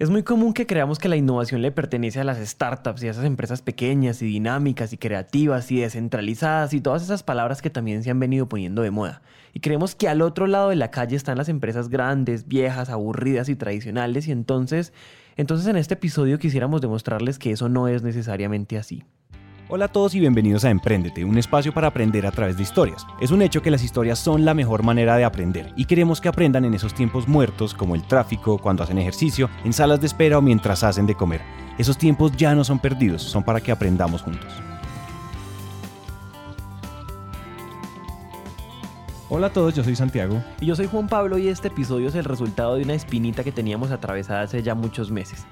Es muy común que creamos que la innovación le pertenece a las startups y a esas empresas pequeñas y dinámicas y creativas y descentralizadas y todas esas palabras que también se han venido poniendo de moda. Y creemos que al otro lado de la calle están las empresas grandes, viejas, aburridas y tradicionales y entonces, entonces en este episodio quisiéramos demostrarles que eso no es necesariamente así. Hola a todos y bienvenidos a Emprendete, un espacio para aprender a través de historias. Es un hecho que las historias son la mejor manera de aprender y queremos que aprendan en esos tiempos muertos como el tráfico, cuando hacen ejercicio, en salas de espera o mientras hacen de comer. Esos tiempos ya no son perdidos, son para que aprendamos juntos. Hola a todos, yo soy Santiago. Y yo soy Juan Pablo y este episodio es el resultado de una espinita que teníamos atravesada hace ya muchos meses.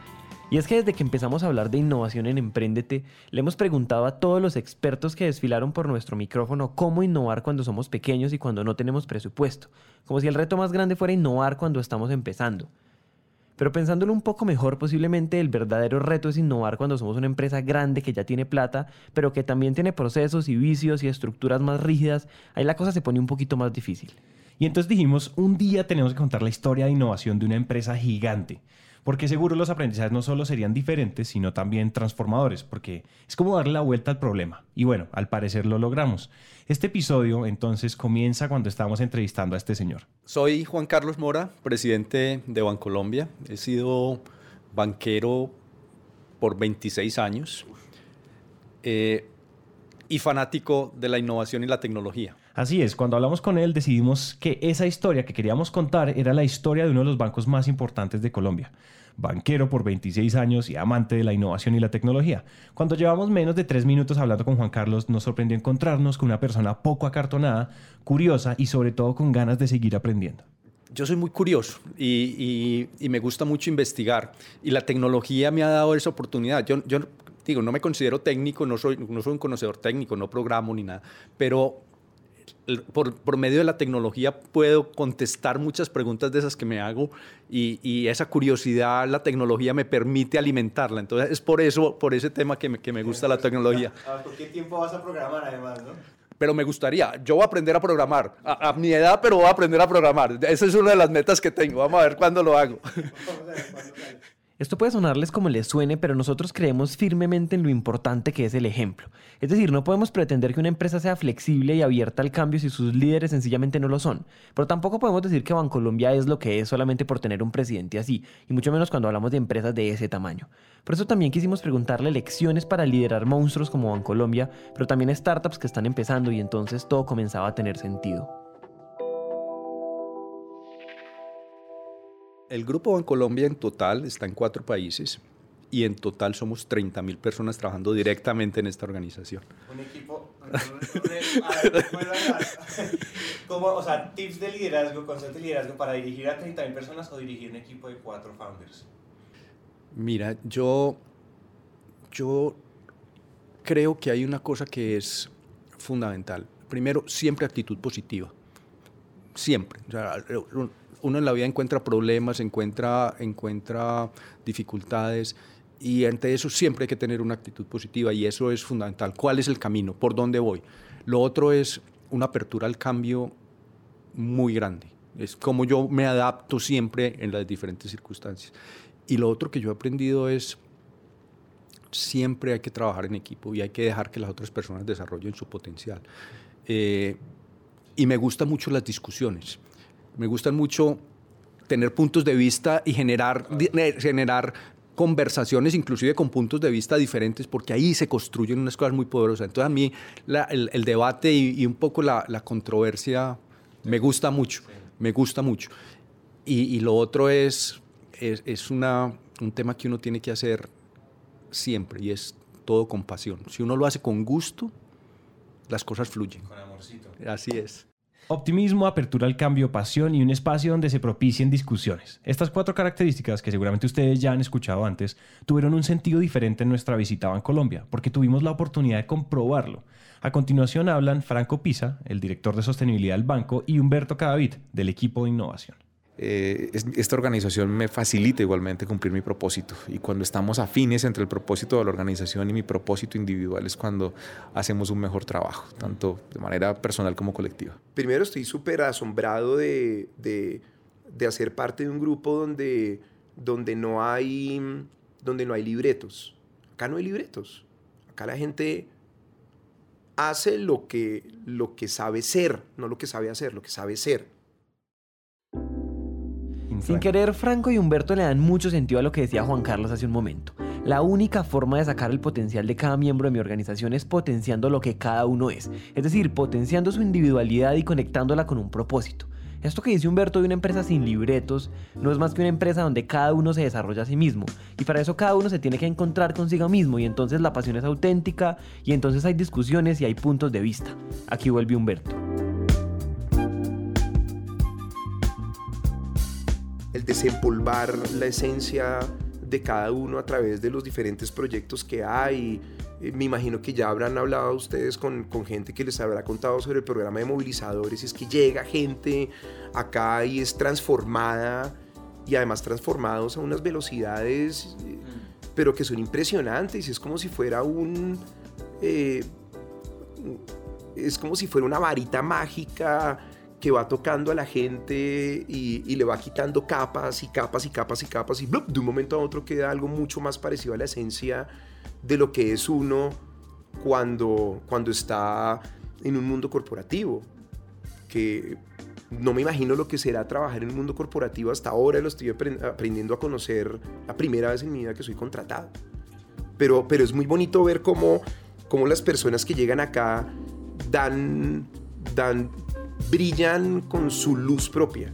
Y es que desde que empezamos a hablar de innovación en Emprendete, le hemos preguntado a todos los expertos que desfilaron por nuestro micrófono cómo innovar cuando somos pequeños y cuando no tenemos presupuesto, como si el reto más grande fuera innovar cuando estamos empezando. Pero pensándolo un poco mejor, posiblemente el verdadero reto es innovar cuando somos una empresa grande que ya tiene plata, pero que también tiene procesos y vicios y estructuras más rígidas. Ahí la cosa se pone un poquito más difícil. Y entonces dijimos, un día tenemos que contar la historia de innovación de una empresa gigante porque seguro los aprendizajes no solo serían diferentes, sino también transformadores, porque es como darle la vuelta al problema. Y bueno, al parecer lo logramos. Este episodio entonces comienza cuando estábamos entrevistando a este señor. Soy Juan Carlos Mora, presidente de Bancolombia. He sido banquero por 26 años eh, y fanático de la innovación y la tecnología. Así es, cuando hablamos con él decidimos que esa historia que queríamos contar era la historia de uno de los bancos más importantes de Colombia banquero por 26 años y amante de la innovación y la tecnología. Cuando llevamos menos de tres minutos hablando con Juan Carlos, nos sorprendió encontrarnos con una persona poco acartonada, curiosa y sobre todo con ganas de seguir aprendiendo. Yo soy muy curioso y, me gusta mucho investigar y la tecnología me ha dado esa oportunidad. Yo, digo, no me considero técnico, no soy, no soy un conocedor técnico, no programo ni nada, pero por, medio de la tecnología puedo contestar muchas preguntas de esas que me hago y, esa curiosidad la tecnología me permite alimentarla. Entonces es por eso, por ese tema que me, que me gusta la tecnología. ¿Por qué tiempo vas a programar además? Pero me gustaría, yo voy a aprender a programar, a, a, mi edad, pero voy a aprender a programar. Esa es una de las metas que tengo. Vamos a ver cuándo lo hago. Esto puede sonarles como les suene, pero nosotros creemos firmemente en lo importante que es el ejemplo. Es decir, no podemos pretender que una empresa sea flexible y abierta al cambio si sus líderes sencillamente no lo son. Pero tampoco podemos decir que Bancolombia es lo que es solamente por tener un presidente así, y mucho menos cuando hablamos de empresas de ese tamaño. Por eso también quisimos preguntarle lecciones para liderar monstruos como Bancolombia, pero también startups que están empezando y entonces todo comenzaba a tener sentido. El Grupo Bancolombia en total está en cuatro países y en total somos 30 mil personas trabajando directamente en esta organización. Un equipo... ¿Cómo, o sea, tips de liderazgo, conceptos de liderazgo para dirigir a 30 mil personas o dirigir un equipo de cuatro founders. Mira, yo, yo creo que hay una cosa que es fundamental. Primero, siempre actitud positiva. Siempre. O sea, uno en la vida encuentra problemas, encuentra, encuentra dificultades y ante eso siempre hay que tener una actitud positiva y eso es fundamental. ¿Cuál es el camino? ¿Por dónde voy? Lo otro es una apertura al cambio muy grande. Es como yo me adapto siempre en las diferentes circunstancias. Y lo otro que yo he aprendido es siempre hay que trabajar en equipo y hay que dejar que las otras personas desarrollen su potencial. Eh, y me gustan mucho las discusiones. Me gustan mucho tener puntos de vista y generar, generar conversaciones inclusive con puntos de vista diferentes, porque ahí se construyen unas cosas muy poderosas. Entonces a mí el, debate y, un poco la, controversia me gusta mucho, me gusta mucho. Y, lo otro es, es, una, un tema que uno tiene que hacer siempre y es todo con pasión. Si uno lo hace con gusto, las cosas fluyen. Con amorcito. Así es. Optimismo, apertura al cambio, pasión y un espacio donde se propicien discusiones. Estas cuatro características, que seguramente ustedes ya han escuchado antes, tuvieron un sentido diferente en nuestra visita a Colombia, porque tuvimos la oportunidad de comprobarlo. A continuación hablan Franco Pisa, el director de sostenibilidad del banco, y Humberto Cadavid, del equipo de innovación. Eh, esta organización me facilita igualmente cumplir mi propósito. Y cuando estamos afines entre el propósito de la organización y mi propósito individual es cuando hacemos un mejor trabajo, tanto de manera personal como colectiva. Primero estoy súper asombrado de, de, de, hacer parte de un grupo donde donde no hay, donde no hay libretos. Acá no hay libretos. Acá la gente hace lo que, lo que sabe ser, no lo que sabe hacer, lo que sabe ser. Sin querer, Franco y Humberto le dan mucho sentido a lo que decía Juan Carlos hace un momento. La única forma de sacar el potencial de cada miembro de mi organización es potenciando lo que cada uno es, es decir, potenciando su individualidad y conectándola con un propósito. Esto que dice Humberto de una empresa sin libretos no es más que una empresa donde cada uno se desarrolla a sí mismo y para eso cada uno se tiene que encontrar consigo mismo y entonces la pasión es auténtica y entonces hay discusiones y hay puntos de vista. Aquí vuelve Humberto. El desempolvar la esencia de cada uno a través de los diferentes proyectos que hay. Eh, me imagino que ya habrán hablado ustedes con, con, gente que les habrá contado sobre el programa de movilizadores. Es que llega gente acá y es transformada y además transformados a unas velocidades, eh, pero que son impresionantes. Es como si fuera un... Eh, es como si fuera una varita mágica que va tocando a la gente y, le va quitando capas y capas y capas y capas y de un momento a otro queda algo mucho más parecido a la esencia de lo que es uno cuando, cuando está en un mundo corporativo. Que no me imagino lo que será trabajar en un mundo corporativo hasta ahora, lo estoy aprendiendo a conocer la primera vez en mi vida que soy contratado. Pero, pero es muy bonito ver cómo, cómo las personas que llegan acá dan, dan brillan con su luz propia.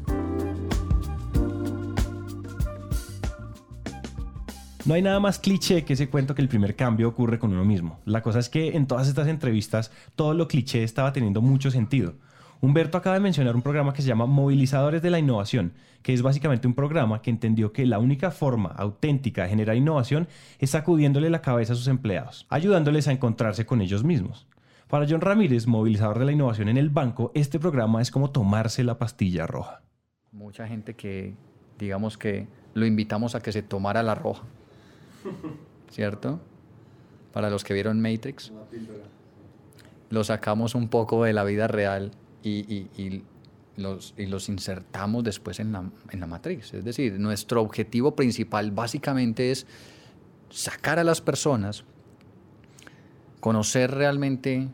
No hay nada más cliché que ese cuento que el primer cambio ocurre con uno mismo. La cosa es que en todas estas entrevistas todo lo cliché estaba teniendo mucho sentido. Humberto acaba de mencionar un programa que se llama Movilizadores de la Innovación, que es básicamente un programa que entendió que la única forma auténtica de generar innovación es sacudiéndole la cabeza a sus empleados, ayudándoles a encontrarse con ellos mismos. Para John Ramírez, movilizador de la innovación en el banco, este programa es como tomarse la pastilla roja. Mucha gente que, digamos que lo invitamos a que se tomara la roja, ¿cierto? Para los que vieron Matrix, lo sacamos un poco de la vida real y, los, y los, insertamos después en la, en la Matrix. Es decir, nuestro objetivo principal básicamente es sacar a las personas conocer realmente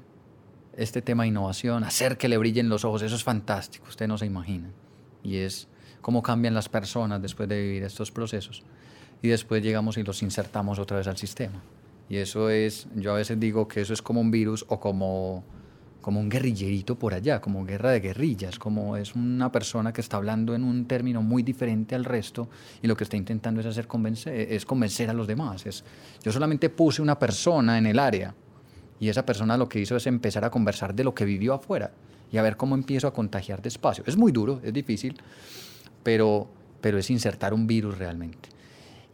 este tema de innovación, hacer que le brillen los ojos, eso es fantástico, usted no se imagina. Y es cómo cambian las personas después de vivir estos procesos. Y después llegamos y los insertamos otra vez al sistema. Y eso es, yo a veces digo que eso es como un virus o como, como un guerrillerito por allá, como guerra de guerrillas, como es una persona que está hablando en un término muy diferente al resto y lo que está intentando es hacer convencer, es convencer a los demás. Es, yo solamente puse una persona en el área y esa persona lo que hizo es empezar a conversar de lo que vivió afuera y a ver cómo empiezo a contagiar despacio. Es muy duro, es difícil, pero, pero es insertar un virus realmente.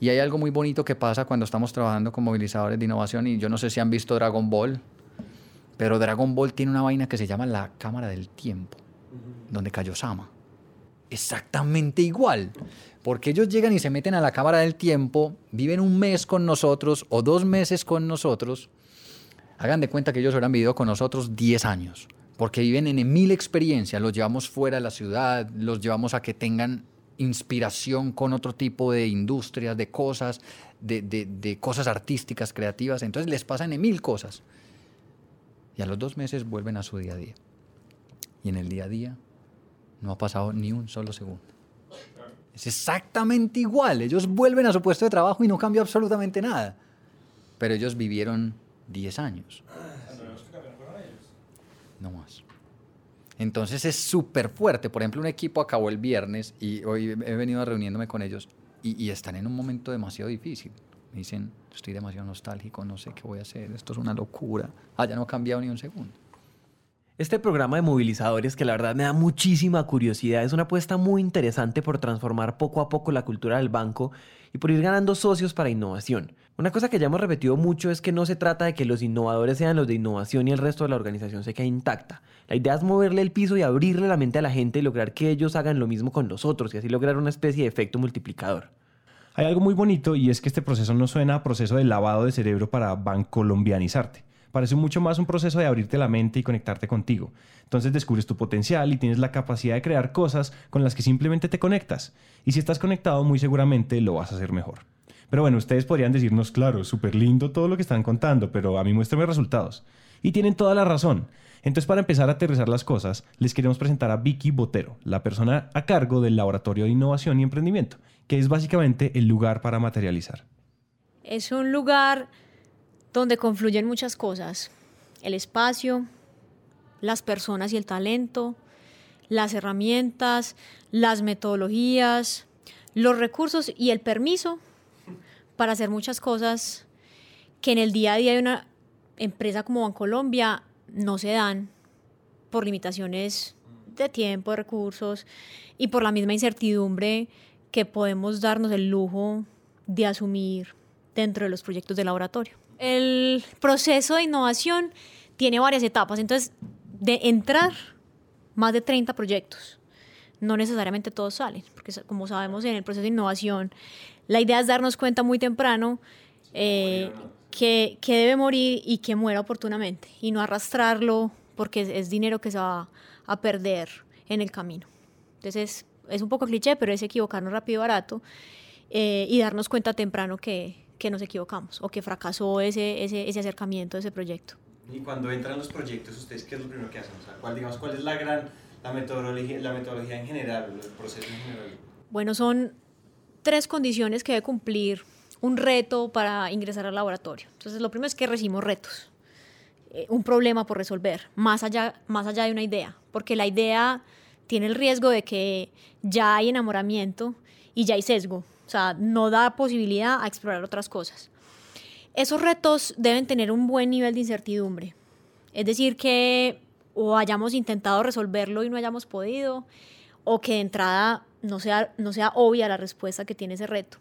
Y hay algo muy bonito que pasa cuando estamos trabajando con movilizadores de innovación y yo no sé si han visto Dragon Ball, pero Dragon Ball tiene una vaina que se llama la cámara del tiempo, donde cayó Sama. Exactamente igual, porque ellos llegan y se meten a la cámara del tiempo, viven un mes con nosotros o dos meses con nosotros Hagan de cuenta que ellos hubieran vivido con nosotros 10 años, porque viven en mil experiencias, los llevamos fuera de la ciudad, los llevamos a que tengan inspiración con otro tipo de industrias, de cosas, de, cosas artísticas, creativas. Entonces les pasan en mil cosas. Y a los dos meses vuelven a su día a día. Y en el día a día no ha pasado ni un solo segundo. Es exactamente igual. Ellos vuelven a su puesto de trabajo y no cambia absolutamente nada. Pero ellos vivieron 10 años. No más. Entonces es súper fuerte. Por ejemplo, un equipo acabó el viernes y hoy he venido reuniéndome con ellos y, están en un momento demasiado difícil. Me dicen, estoy demasiado nostálgico, no sé qué voy a hacer, esto es una locura. Ah, ya no ha cambiado ni un segundo. Este programa de movilizadores, que la verdad me da muchísima curiosidad, es una apuesta muy interesante por transformar poco a poco la cultura del banco y por ir ganando socios para innovación. Una cosa que ya hemos repetido mucho es que no se trata de que los innovadores sean los de innovación y el resto de la organización se quede intacta. La idea es moverle el piso y abrirle la mente a la gente y lograr que ellos hagan lo mismo con nosotros y así lograr una especie de efecto multiplicador. Hay algo muy bonito y es que este proceso no suena a proceso de lavado de cerebro para bancolombianizarte parece mucho más un proceso de abrirte la mente y conectarte contigo. Entonces descubres tu potencial y tienes la capacidad de crear cosas con las que simplemente te conectas. Y si estás conectado, muy seguramente lo vas a hacer mejor. Pero bueno, ustedes podrían decirnos, claro, súper lindo todo lo que están contando, pero a mí muéstrame resultados. Y tienen toda la razón. Entonces, para empezar a aterrizar las cosas, les queremos presentar a Vicky Botero, la persona a cargo del Laboratorio de Innovación y Emprendimiento, que es básicamente el lugar para materializar. Es un lugar donde confluyen muchas cosas. El espacio, las personas y el talento, las herramientas, las metodologías, los recursos y el permiso para hacer muchas cosas que en el día a día de una empresa como Bancolombia no se dan por limitaciones de tiempo, de recursos y por la misma incertidumbre que podemos darnos el lujo de asumir dentro de los proyectos de laboratorio. El proceso de innovación tiene varias etapas, entonces de entrar más de 30 proyectos. No necesariamente todos salen, porque como sabemos en el proceso de innovación, la idea es darnos cuenta muy temprano eh, que, que, debe morir y que muera oportunamente y no arrastrarlo porque es, dinero que se va a perder en el camino. Entonces es, un poco cliché, pero es equivocarnos rápido y barato eh, y darnos cuenta temprano que, que, nos equivocamos o que fracasó ese, ese, ese acercamiento, ese proyecto. Y cuando entran los proyectos, ¿ustedes qué es lo primero que hacen? O sea, ¿cuál, digamos, ¿Cuál es la gran, la metodología, la metodología en general, el proceso en general? Bueno, son tres condiciones que debe cumplir un reto para ingresar al laboratorio. Entonces, lo primero es que recibimos retos, eh, un problema por resolver, más allá, más allá de una idea, porque la idea tiene el riesgo de que ya hay enamoramiento y ya hay sesgo, o sea, no da posibilidad a explorar otras cosas. Esos retos deben tener un buen nivel de incertidumbre. Es decir, que o hayamos intentado resolverlo y no hayamos podido, o que de entrada no sea, no sea obvia la respuesta que tiene ese reto.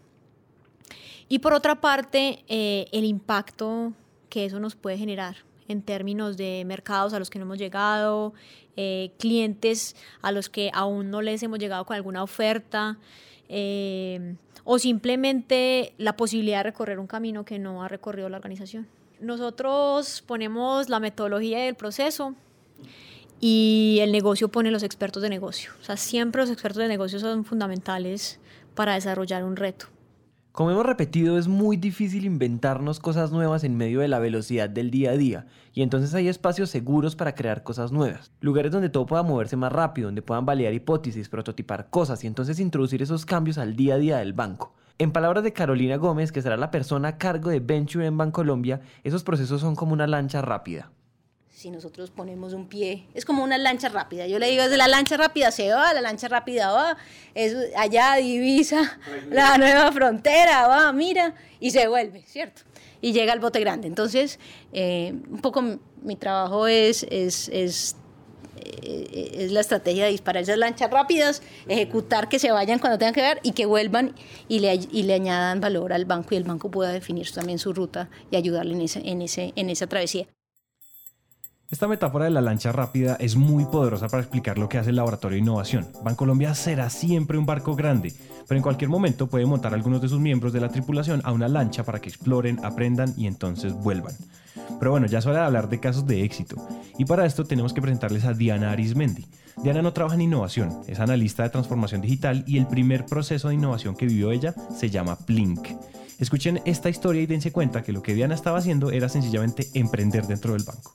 Y por otra parte, eh, el impacto que eso nos puede generar en términos de mercados a los que no hemos llegado, eh, clientes a los que aún no les hemos llegado con alguna oferta, eh, o simplemente la posibilidad de recorrer un camino que no ha recorrido la organización. Nosotros ponemos la metodología del proceso y el negocio pone los expertos de negocio. O sea, siempre los expertos de negocio son fundamentales para desarrollar un reto. Como hemos repetido, es muy difícil inventarnos cosas nuevas en medio de la velocidad del día a día, y entonces hay espacios seguros para crear cosas nuevas, lugares donde todo pueda moverse más rápido, donde puedan validar hipótesis, prototipar cosas y entonces introducir esos cambios al día a día del banco. En palabras de Carolina Gómez, que será la persona a cargo de Venture en Bancolombia, esos procesos son como una lancha rápida si nosotros ponemos un pie, es como una lancha rápida. Yo le digo, desde la lancha rápida se va, la lancha rápida va, es, allá divisa la nueva frontera, va, mira, y se vuelve, ¿cierto? Y llega al bote grande. Entonces, eh, un poco mi trabajo es, es, es, eh, es, la estrategia de disparar esas lanchas rápidas, ejecutar que se vayan cuando tengan que ver y que vuelvan y le, y le añadan valor al banco y el banco pueda definir también su ruta y ayudarle en, ese, en, ese, en esa travesía. Esta metáfora de la lancha rápida es muy poderosa para explicar lo que hace el laboratorio de innovación. Bancolombia será siempre un barco grande, pero en cualquier momento puede montar algunos de sus miembros de la tripulación a una lancha para que exploren, aprendan y entonces vuelvan. Pero bueno, ya es hora de hablar de casos de éxito. Y para esto tenemos que presentarles a Diana Arismendi. Diana no trabaja en innovación, es analista de transformación digital y el primer proceso de innovación que vivió ella se llama Plink. Escuchen esta historia y dense cuenta que lo que Diana estaba haciendo era sencillamente emprender dentro del banco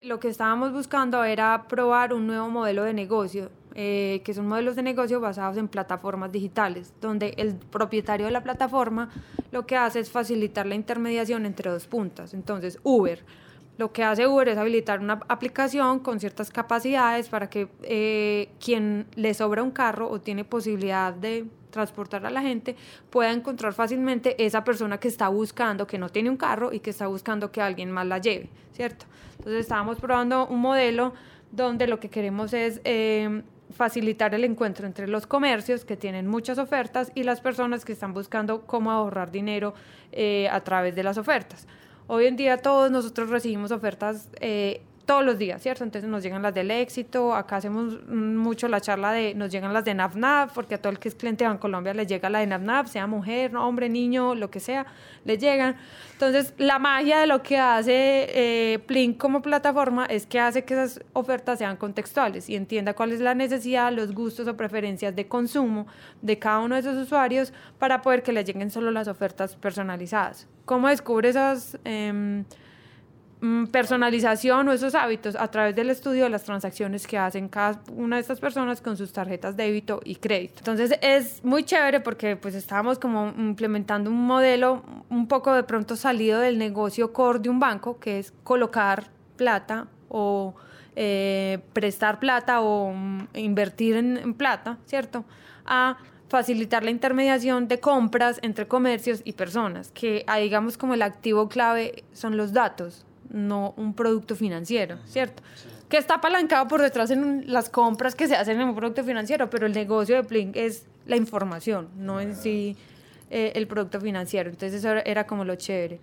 lo que estábamos buscando era probar un nuevo modelo de negocio, eh, que son modelos de negocio basados en plataformas digitales, donde el propietario de la plataforma lo que hace es facilitar la intermediación entre dos puntas. Entonces, Uber. Lo que hace Uber es habilitar una aplicación con ciertas capacidades para que eh, quien le sobra un carro o tiene posibilidad de transportar a la gente pueda encontrar fácilmente esa persona que está buscando, que no tiene un carro y que está buscando que alguien más la lleve, ¿cierto? Entonces estábamos probando un modelo donde lo que queremos es eh, facilitar el encuentro entre los comercios que tienen muchas ofertas y las personas que están buscando cómo ahorrar dinero eh, a través de las ofertas. Hoy en día todos nosotros recibimos ofertas eh, todos los días, ¿cierto? Entonces nos llegan las del éxito, acá hacemos mucho la charla de, nos llegan las de NAVNAV, porque a todo el que es cliente de Colombia le llega la de NAVNAV, sea mujer, hombre, niño, lo que sea, le llegan. Entonces la magia de lo que hace eh, Plink como plataforma es que hace que esas ofertas sean contextuales y entienda cuál es la necesidad, los gustos o preferencias de consumo de cada uno de esos usuarios para poder que le lleguen solo las ofertas personalizadas. ¿Cómo descubre esas... Mm, personalización o esos hábitos a través del estudio de las transacciones que hacen cada una de estas personas con sus tarjetas débito y crédito. Entonces es muy chévere porque pues estábamos como implementando un modelo un poco de pronto salido del negocio core de un banco, que es colocar plata o eh, prestar plata o mm, invertir en, en plata, ¿cierto? A facilitar la intermediación de compras entre comercios y personas, que digamos como el activo clave son los datos, no un producto financiero, ¿cierto? Que está apalancado por detrás en las compras que se hacen en un producto financiero, pero el negocio de Plink es la información, no en sí eh, el producto financiero. Entonces eso era como lo chévere.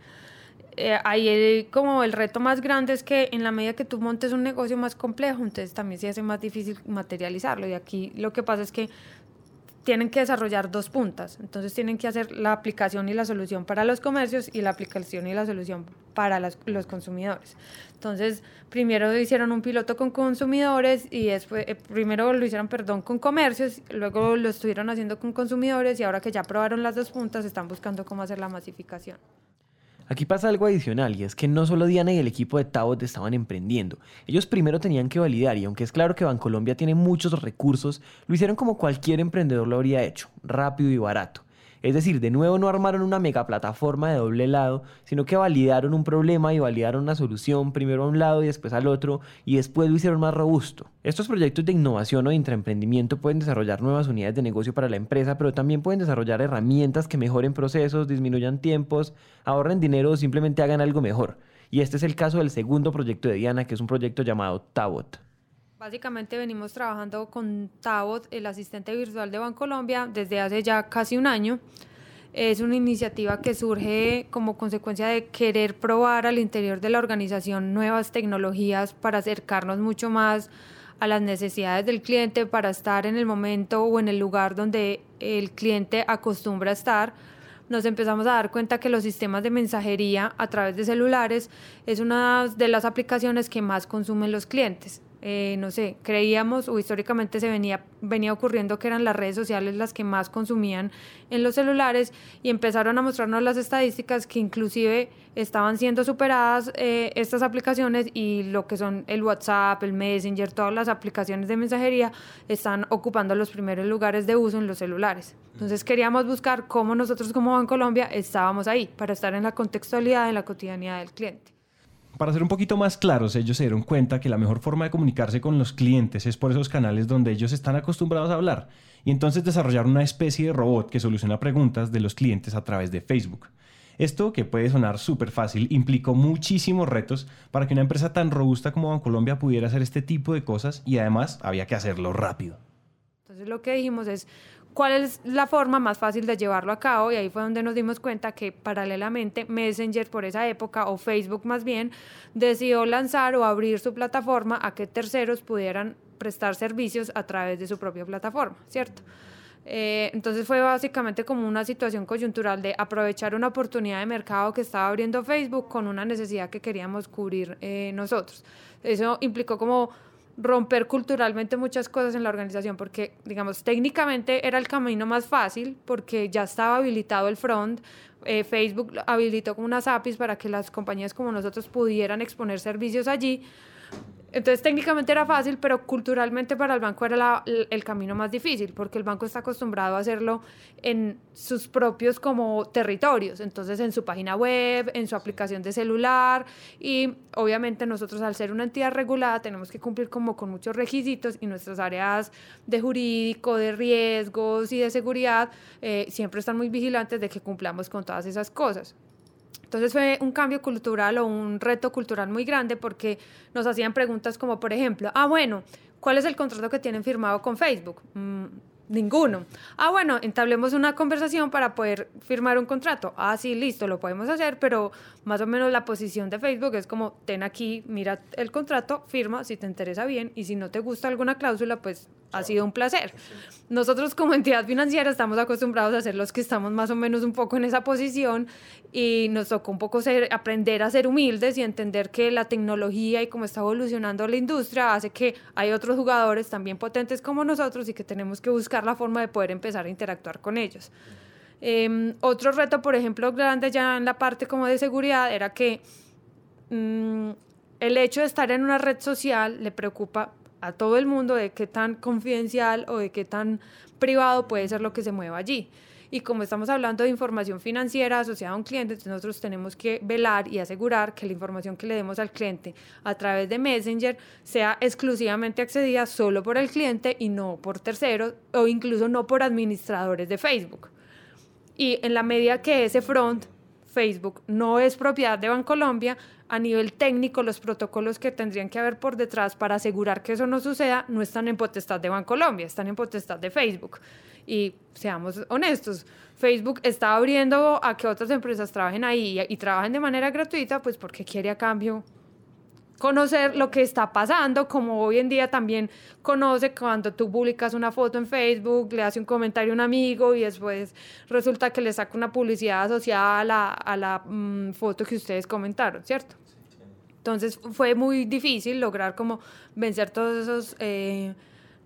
Eh, ahí como el reto más grande es que en la medida que tú montes un negocio más complejo, entonces también se hace más difícil materializarlo. Y aquí lo que pasa es que tienen que desarrollar dos puntas. Entonces tienen que hacer la aplicación y la solución para los comercios y la aplicación y la solución para los consumidores. Entonces, primero hicieron un piloto con consumidores y después, eh, primero lo hicieron, perdón, con comercios, luego lo estuvieron haciendo con consumidores y ahora que ya probaron las dos puntas, están buscando cómo hacer la masificación. Aquí pasa algo adicional y es que no solo Diana y el equipo de Tabot estaban emprendiendo. Ellos primero tenían que validar y aunque es claro que Bancolombia tiene muchos recursos, lo hicieron como cualquier emprendedor lo habría hecho, rápido y barato. Es decir, de nuevo no armaron una mega plataforma de doble lado, sino que validaron un problema y validaron una solución primero a un lado y después al otro y después lo hicieron más robusto. Estos proyectos de innovación o de intraemprendimiento pueden desarrollar nuevas unidades de negocio para la empresa, pero también pueden desarrollar herramientas que mejoren procesos, disminuyan tiempos, ahorren dinero o simplemente hagan algo mejor. Y este es el caso del segundo proyecto de Diana, que es un proyecto llamado Tabot. Básicamente venimos trabajando con Tabot, el asistente virtual de Bancolombia, desde hace ya casi un año. Es una iniciativa que surge como consecuencia de querer probar al interior de la organización nuevas tecnologías para acercarnos mucho más a las necesidades del cliente, para estar en el momento o en el lugar donde el cliente acostumbra estar. Nos empezamos a dar cuenta que los sistemas de mensajería a través de celulares es una de las aplicaciones que más consumen los clientes. Eh, no sé, creíamos o históricamente se venía, venía ocurriendo que eran las redes sociales las que más consumían en los celulares y empezaron a mostrarnos las estadísticas que inclusive estaban siendo superadas eh, estas aplicaciones y lo que son el WhatsApp, el Messenger, todas las aplicaciones de mensajería están ocupando los primeros lugares de uso en los celulares. Entonces queríamos buscar cómo nosotros como Colombia estábamos ahí para estar en la contextualidad, en la cotidianidad del cliente. Para ser un poquito más claros, ellos se dieron cuenta que la mejor forma de comunicarse con los clientes es por esos canales donde ellos están acostumbrados a hablar y entonces desarrollaron una especie de robot que soluciona preguntas de los clientes a través de Facebook. Esto, que puede sonar súper fácil, implicó muchísimos retos para que una empresa tan robusta como Bancolombia pudiera hacer este tipo de cosas y además había que hacerlo rápido. Entonces lo que dijimos es, cuál es la forma más fácil de llevarlo a cabo y ahí fue donde nos dimos cuenta que paralelamente Messenger por esa época o Facebook más bien decidió lanzar o abrir su plataforma a que terceros pudieran prestar servicios a través de su propia plataforma, ¿cierto? Eh, entonces fue básicamente como una situación coyuntural de aprovechar una oportunidad de mercado que estaba abriendo Facebook con una necesidad que queríamos cubrir eh, nosotros. Eso implicó como romper culturalmente muchas cosas en la organización, porque, digamos, técnicamente era el camino más fácil, porque ya estaba habilitado el front, eh, Facebook habilitó como unas APIs para que las compañías como nosotros pudieran exponer servicios allí, entonces técnicamente era fácil, pero culturalmente para el banco era el camino más difícil, porque el banco está acostumbrado a hacerlo en sus propios como territorios, entonces en su página web, en su aplicación de celular y obviamente nosotros al ser una entidad regulada tenemos que cumplir como con muchos requisitos y nuestras áreas de jurídico, de riesgos y de seguridad eh, siempre están muy vigilantes de que cumplamos con todas esas cosas. Entonces fue un cambio cultural o un reto cultural muy grande porque nos hacían preguntas como, por ejemplo, ah, bueno, ¿cuál es el contrato que tienen firmado con Facebook? Mm, Ninguno. Ah, bueno, entablemos una conversación para poder firmar un contrato. Ah, sí, listo, lo podemos hacer, pero más o menos la posición de Facebook es como, ten aquí, mira el contrato, firma si te interesa bien y si no te gusta alguna cláusula, pues ha sido un placer. Nosotros como entidad financiera estamos acostumbrados a ser los que estamos más o menos un poco en esa posición y nos tocó un poco ser, aprender a ser humildes y entender que la tecnología y cómo está evolucionando la industria hace que hay otros jugadores también potentes como nosotros y que tenemos que buscar la forma de poder empezar a interactuar con ellos. Em, otro reto, por ejemplo, grande ya en la parte como de seguridad era que mm, el hecho de estar en una red social le preocupa a todo el mundo de qué tan confidencial o de qué tan privado puede ser lo que se mueva allí. Y como estamos hablando de información financiera asociada a un cliente, nosotros tenemos que velar y asegurar que la información que le demos al cliente a través de Messenger sea exclusivamente accedida solo por el cliente y no por terceros o incluso no por administradores de Facebook. Y en la medida que ese front, Facebook, no es propiedad de Bancolombia, a nivel técnico los protocolos que tendrían que haber por detrás para asegurar que eso no suceda no están en potestad de Bancolombia, están en potestad de Facebook. Y seamos honestos, Facebook está abriendo a que otras empresas trabajen ahí y, y trabajen de manera gratuita, pues porque quiere a cambio conocer lo que está pasando, como hoy en día también conoce cuando tú publicas una foto en Facebook, le hace un comentario a un amigo y después resulta que le saca una publicidad asociada a la, a la mm, foto que ustedes comentaron, ¿cierto? Entonces fue muy difícil lograr como vencer todos esos eh,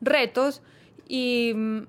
retos y mm,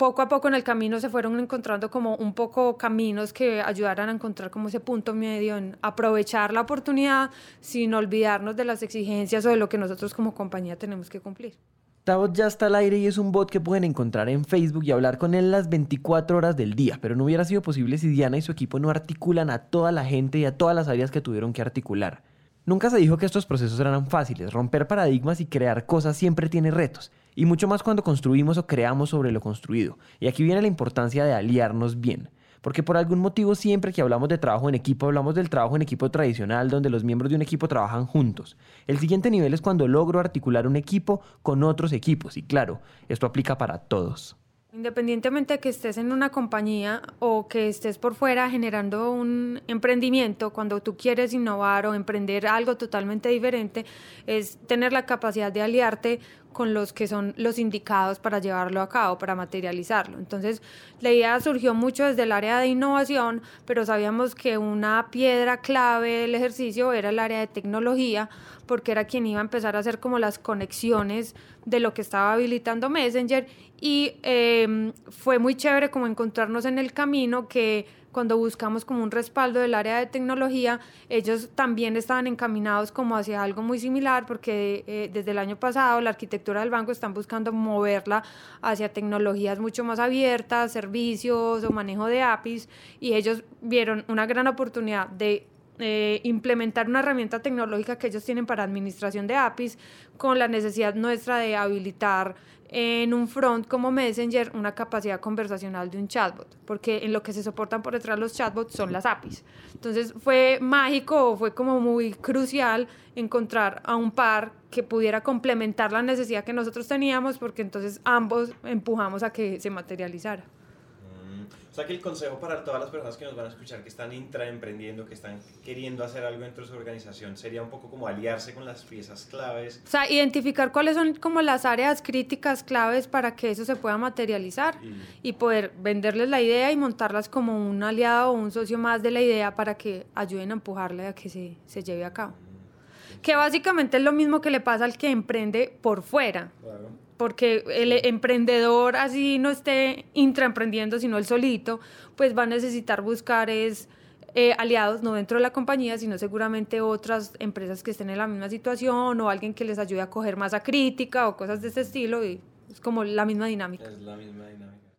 poco a poco en el camino se fueron encontrando como un poco caminos que ayudaran a encontrar como ese punto medio en aprovechar la oportunidad sin olvidarnos de las exigencias o de lo que nosotros como compañía tenemos que cumplir. Tabot ya está al aire y es un bot que pueden encontrar en Facebook y hablar con él las 24 horas del día, pero no hubiera sido posible si Diana y su equipo no articulan a toda la gente y a todas las áreas que tuvieron que articular. Nunca se dijo que estos procesos eran fáciles, romper paradigmas y crear cosas siempre tiene retos, y mucho más cuando construimos o creamos sobre lo construido. Y aquí viene la importancia de aliarnos bien. Porque por algún motivo siempre que hablamos de trabajo en equipo hablamos del trabajo en equipo tradicional donde los miembros de un equipo trabajan juntos. El siguiente nivel es cuando logro articular un equipo con otros equipos y claro, esto aplica para todos. Independientemente de que estés en una compañía o que estés por fuera generando un emprendimiento, cuando tú quieres innovar o emprender algo totalmente diferente, es tener la capacidad de aliarte con los que son los indicados para llevarlo a cabo, para materializarlo. Entonces, la idea surgió mucho desde el área de innovación, pero sabíamos que una piedra clave del ejercicio era el área de tecnología, porque era quien iba a empezar a hacer como las conexiones de lo que estaba habilitando Messenger y eh, fue muy chévere como encontrarnos en el camino que cuando buscamos como un respaldo del área de tecnología, ellos también estaban encaminados como hacia algo muy similar porque eh, desde el año pasado la arquitectura del banco están buscando moverla hacia tecnologías mucho más abiertas, servicios o manejo de APIs y ellos vieron una gran oportunidad de eh, implementar una herramienta tecnológica que ellos tienen para administración de APIs con la necesidad nuestra de habilitar en un front como Messenger una capacidad conversacional de un chatbot, porque en lo que se soportan por detrás los chatbots son las APIs. Entonces fue mágico, fue como muy crucial encontrar a un par que pudiera complementar la necesidad que nosotros teníamos, porque entonces ambos empujamos a que se materializara. Sea que el consejo para todas las personas que nos van a escuchar, que están intraemprendiendo, que están queriendo hacer algo dentro de su organización, sería un poco como aliarse con las piezas claves. O sea, identificar cuáles son como las áreas críticas claves para que eso se pueda materializar y, y poder venderles la idea y montarlas como un aliado o un socio más de la idea para que ayuden a empujarle a que se, se lleve a cabo. Que básicamente es lo mismo que le pasa al que emprende por fuera. Claro porque el emprendedor así no esté intraemprendiendo, sino el solito, pues va a necesitar buscar es eh, aliados, no dentro de la compañía, sino seguramente otras empresas que estén en la misma situación o alguien que les ayude a coger masa crítica o cosas de ese estilo y es como la misma dinámica. Es la misma dinámica.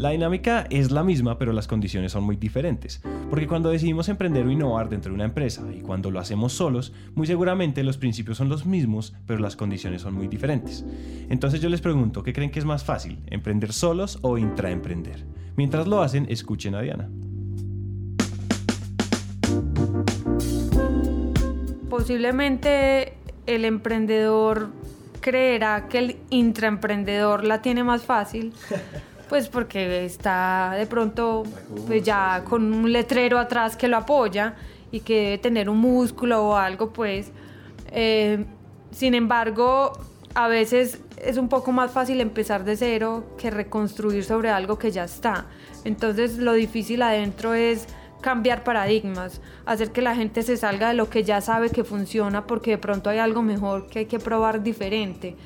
La dinámica es la misma, pero las condiciones son muy diferentes. Porque cuando decidimos emprender o innovar dentro de una empresa y cuando lo hacemos solos, muy seguramente los principios son los mismos, pero las condiciones son muy diferentes. Entonces yo les pregunto, ¿qué creen que es más fácil? ¿Emprender solos o intraemprender? Mientras lo hacen, escuchen a Diana. Posiblemente el emprendedor creerá que el intraemprendedor la tiene más fácil, pues porque está de pronto pues ya con un letrero atrás que lo apoya y que debe tener un músculo o algo, pues. Eh, sin embargo, a veces es un poco más fácil empezar de cero que reconstruir sobre algo que ya está. Entonces lo difícil adentro es cambiar paradigmas, hacer que la gente se salga de lo que ya sabe que funciona porque de pronto hay algo mejor que hay que probar diferente.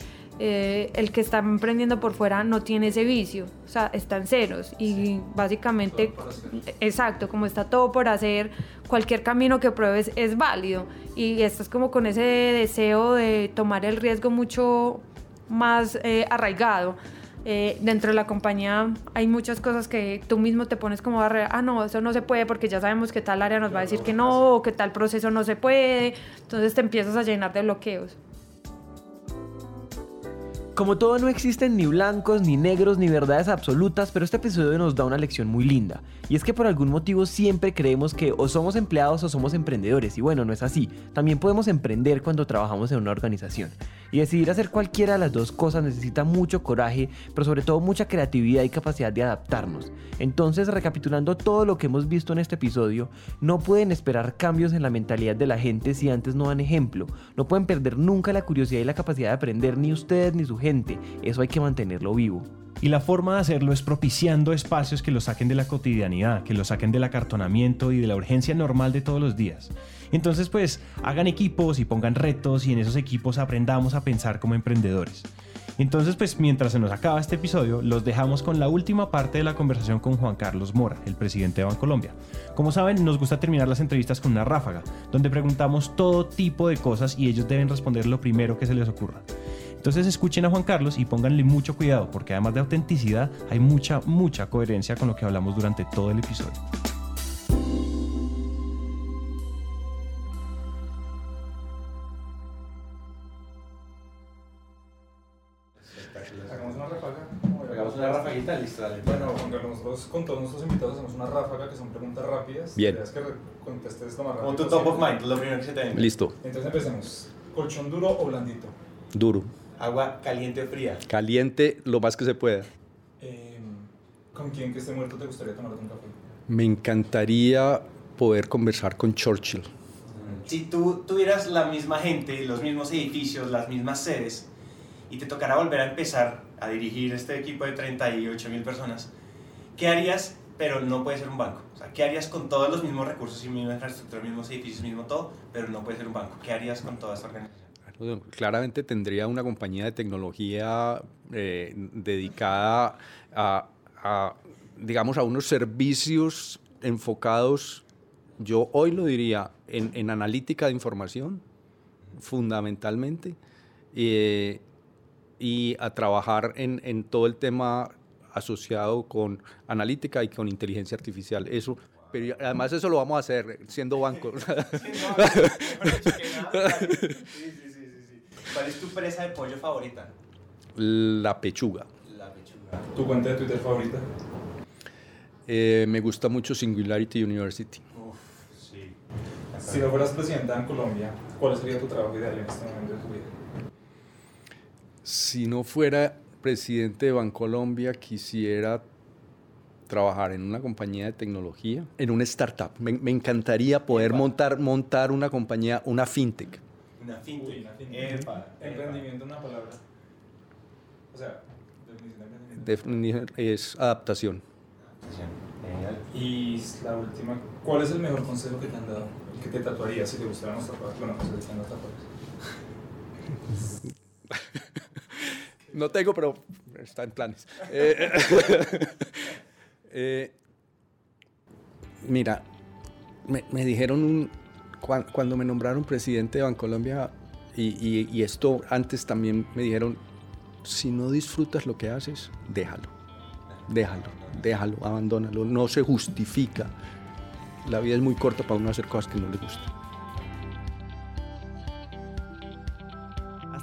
Eh, el que está emprendiendo por fuera no tiene ese vicio, o sea, está en ceros. Y básicamente, exacto, como está todo por hacer, cualquier camino que pruebes es válido. Y estás como con ese deseo de tomar el riesgo mucho más eh, arraigado. Eh, dentro de la compañía hay muchas cosas que tú mismo te pones como barrera, ah, no, eso no se puede porque ya sabemos que tal área nos va a decir que no, o que tal proceso no se puede, entonces te empiezas a llenar de bloqueos. Como todo no existen ni blancos, ni negros, ni verdades absolutas, pero este episodio nos da una lección muy linda. Y es que por algún motivo siempre creemos que o somos empleados o somos emprendedores. Y bueno, no es así. También podemos emprender cuando trabajamos en una organización. Y decidir hacer cualquiera de las dos cosas necesita mucho coraje, pero sobre todo mucha creatividad y capacidad de adaptarnos. Entonces, recapitulando todo lo que hemos visto en este episodio, no pueden esperar cambios en la mentalidad de la gente si antes no dan ejemplo. No pueden perder nunca la curiosidad y la capacidad de aprender ni ustedes ni su gente. Eso hay que mantenerlo vivo. Y la forma de hacerlo es propiciando espacios que lo saquen de la cotidianidad, que lo saquen del acartonamiento y de la urgencia normal de todos los días. Entonces, pues, hagan equipos y pongan retos y en esos equipos aprendamos a pensar como emprendedores. Entonces, pues mientras se nos acaba este episodio, los dejamos con la última parte de la conversación con Juan Carlos Mora, el presidente de Bancolombia. Como saben, nos gusta terminar las entrevistas con una ráfaga, donde preguntamos todo tipo de cosas y ellos deben responder lo primero que se les ocurra. Entonces escuchen a Juan Carlos y pónganle mucho cuidado, porque además de autenticidad, hay mucha, mucha coherencia con lo que hablamos durante todo el episodio. Hagamos una ráfaga. Hagamos una rafaguita, listo, dale. Bueno, Juan Carlos, nosotros con todos nuestros invitados hacemos una ráfaga que son preguntas rápidas. Bien. Es que contestes lo más rápido Como tu top of mind, lo primero que se te. Listo. Entonces empecemos. ¿Colchón duro o blandito? Duro. Agua caliente o fría. Caliente lo más que se pueda. Eh, ¿Con quién que esté muerto te gustaría tomarte un café? Me encantaría poder conversar con Churchill. Si tú tuvieras la misma gente, los mismos edificios, las mismas sedes, y te tocara volver a empezar a dirigir este equipo de 38 mil personas, ¿qué harías? Pero no puede ser un banco. O sea, ¿qué harías con todos los mismos recursos y misma infraestructura, mismos edificios, mismo todo? Pero no puede ser un banco. ¿Qué harías con toda esta organización? Claramente tendría una compañía de tecnología eh, dedicada a, a, digamos, a unos servicios enfocados, yo hoy lo diría, en, en analítica de información, fundamentalmente, eh, y a trabajar en, en todo el tema asociado con analítica y con inteligencia artificial. Eso, pero además eso lo vamos a hacer siendo banco. ¿Cuál es tu presa de pollo favorita? La pechuga. La pechuga. ¿Tu cuenta de Twitter favorita? Eh, me gusta mucho Singularity University. Uf, sí. Si no fueras presidenta en Colombia, ¿cuál sería tu trabajo ideal en este momento de tu vida? Si no fuera presidente de Bancolombia, quisiera trabajar en una compañía de tecnología, en una startup. Me, me encantaría poder montar, montar una compañía, una fintech. Una fintech. Uy, una fintech. Epa, Emprendimiento, una palabra. O sea, definición de emprendimiento. Es adaptación. Genial. Y la última, ¿cuál es el mejor consejo que te han dado? El que te tatuarías si te gustaran los tatuajes. Bueno, pues están los tatuajes. No tengo, pero está en planes. Eh, eh, mira, me, me dijeron un- cuan- cuando me nombraron presidente de Bancolombia, y, y esto antes también me dijeron, si no disfrutas lo que haces, déjalo, déjalo, déjalo, abandónalo, no se justifica. La vida es muy corta para uno hacer cosas que no le gustan.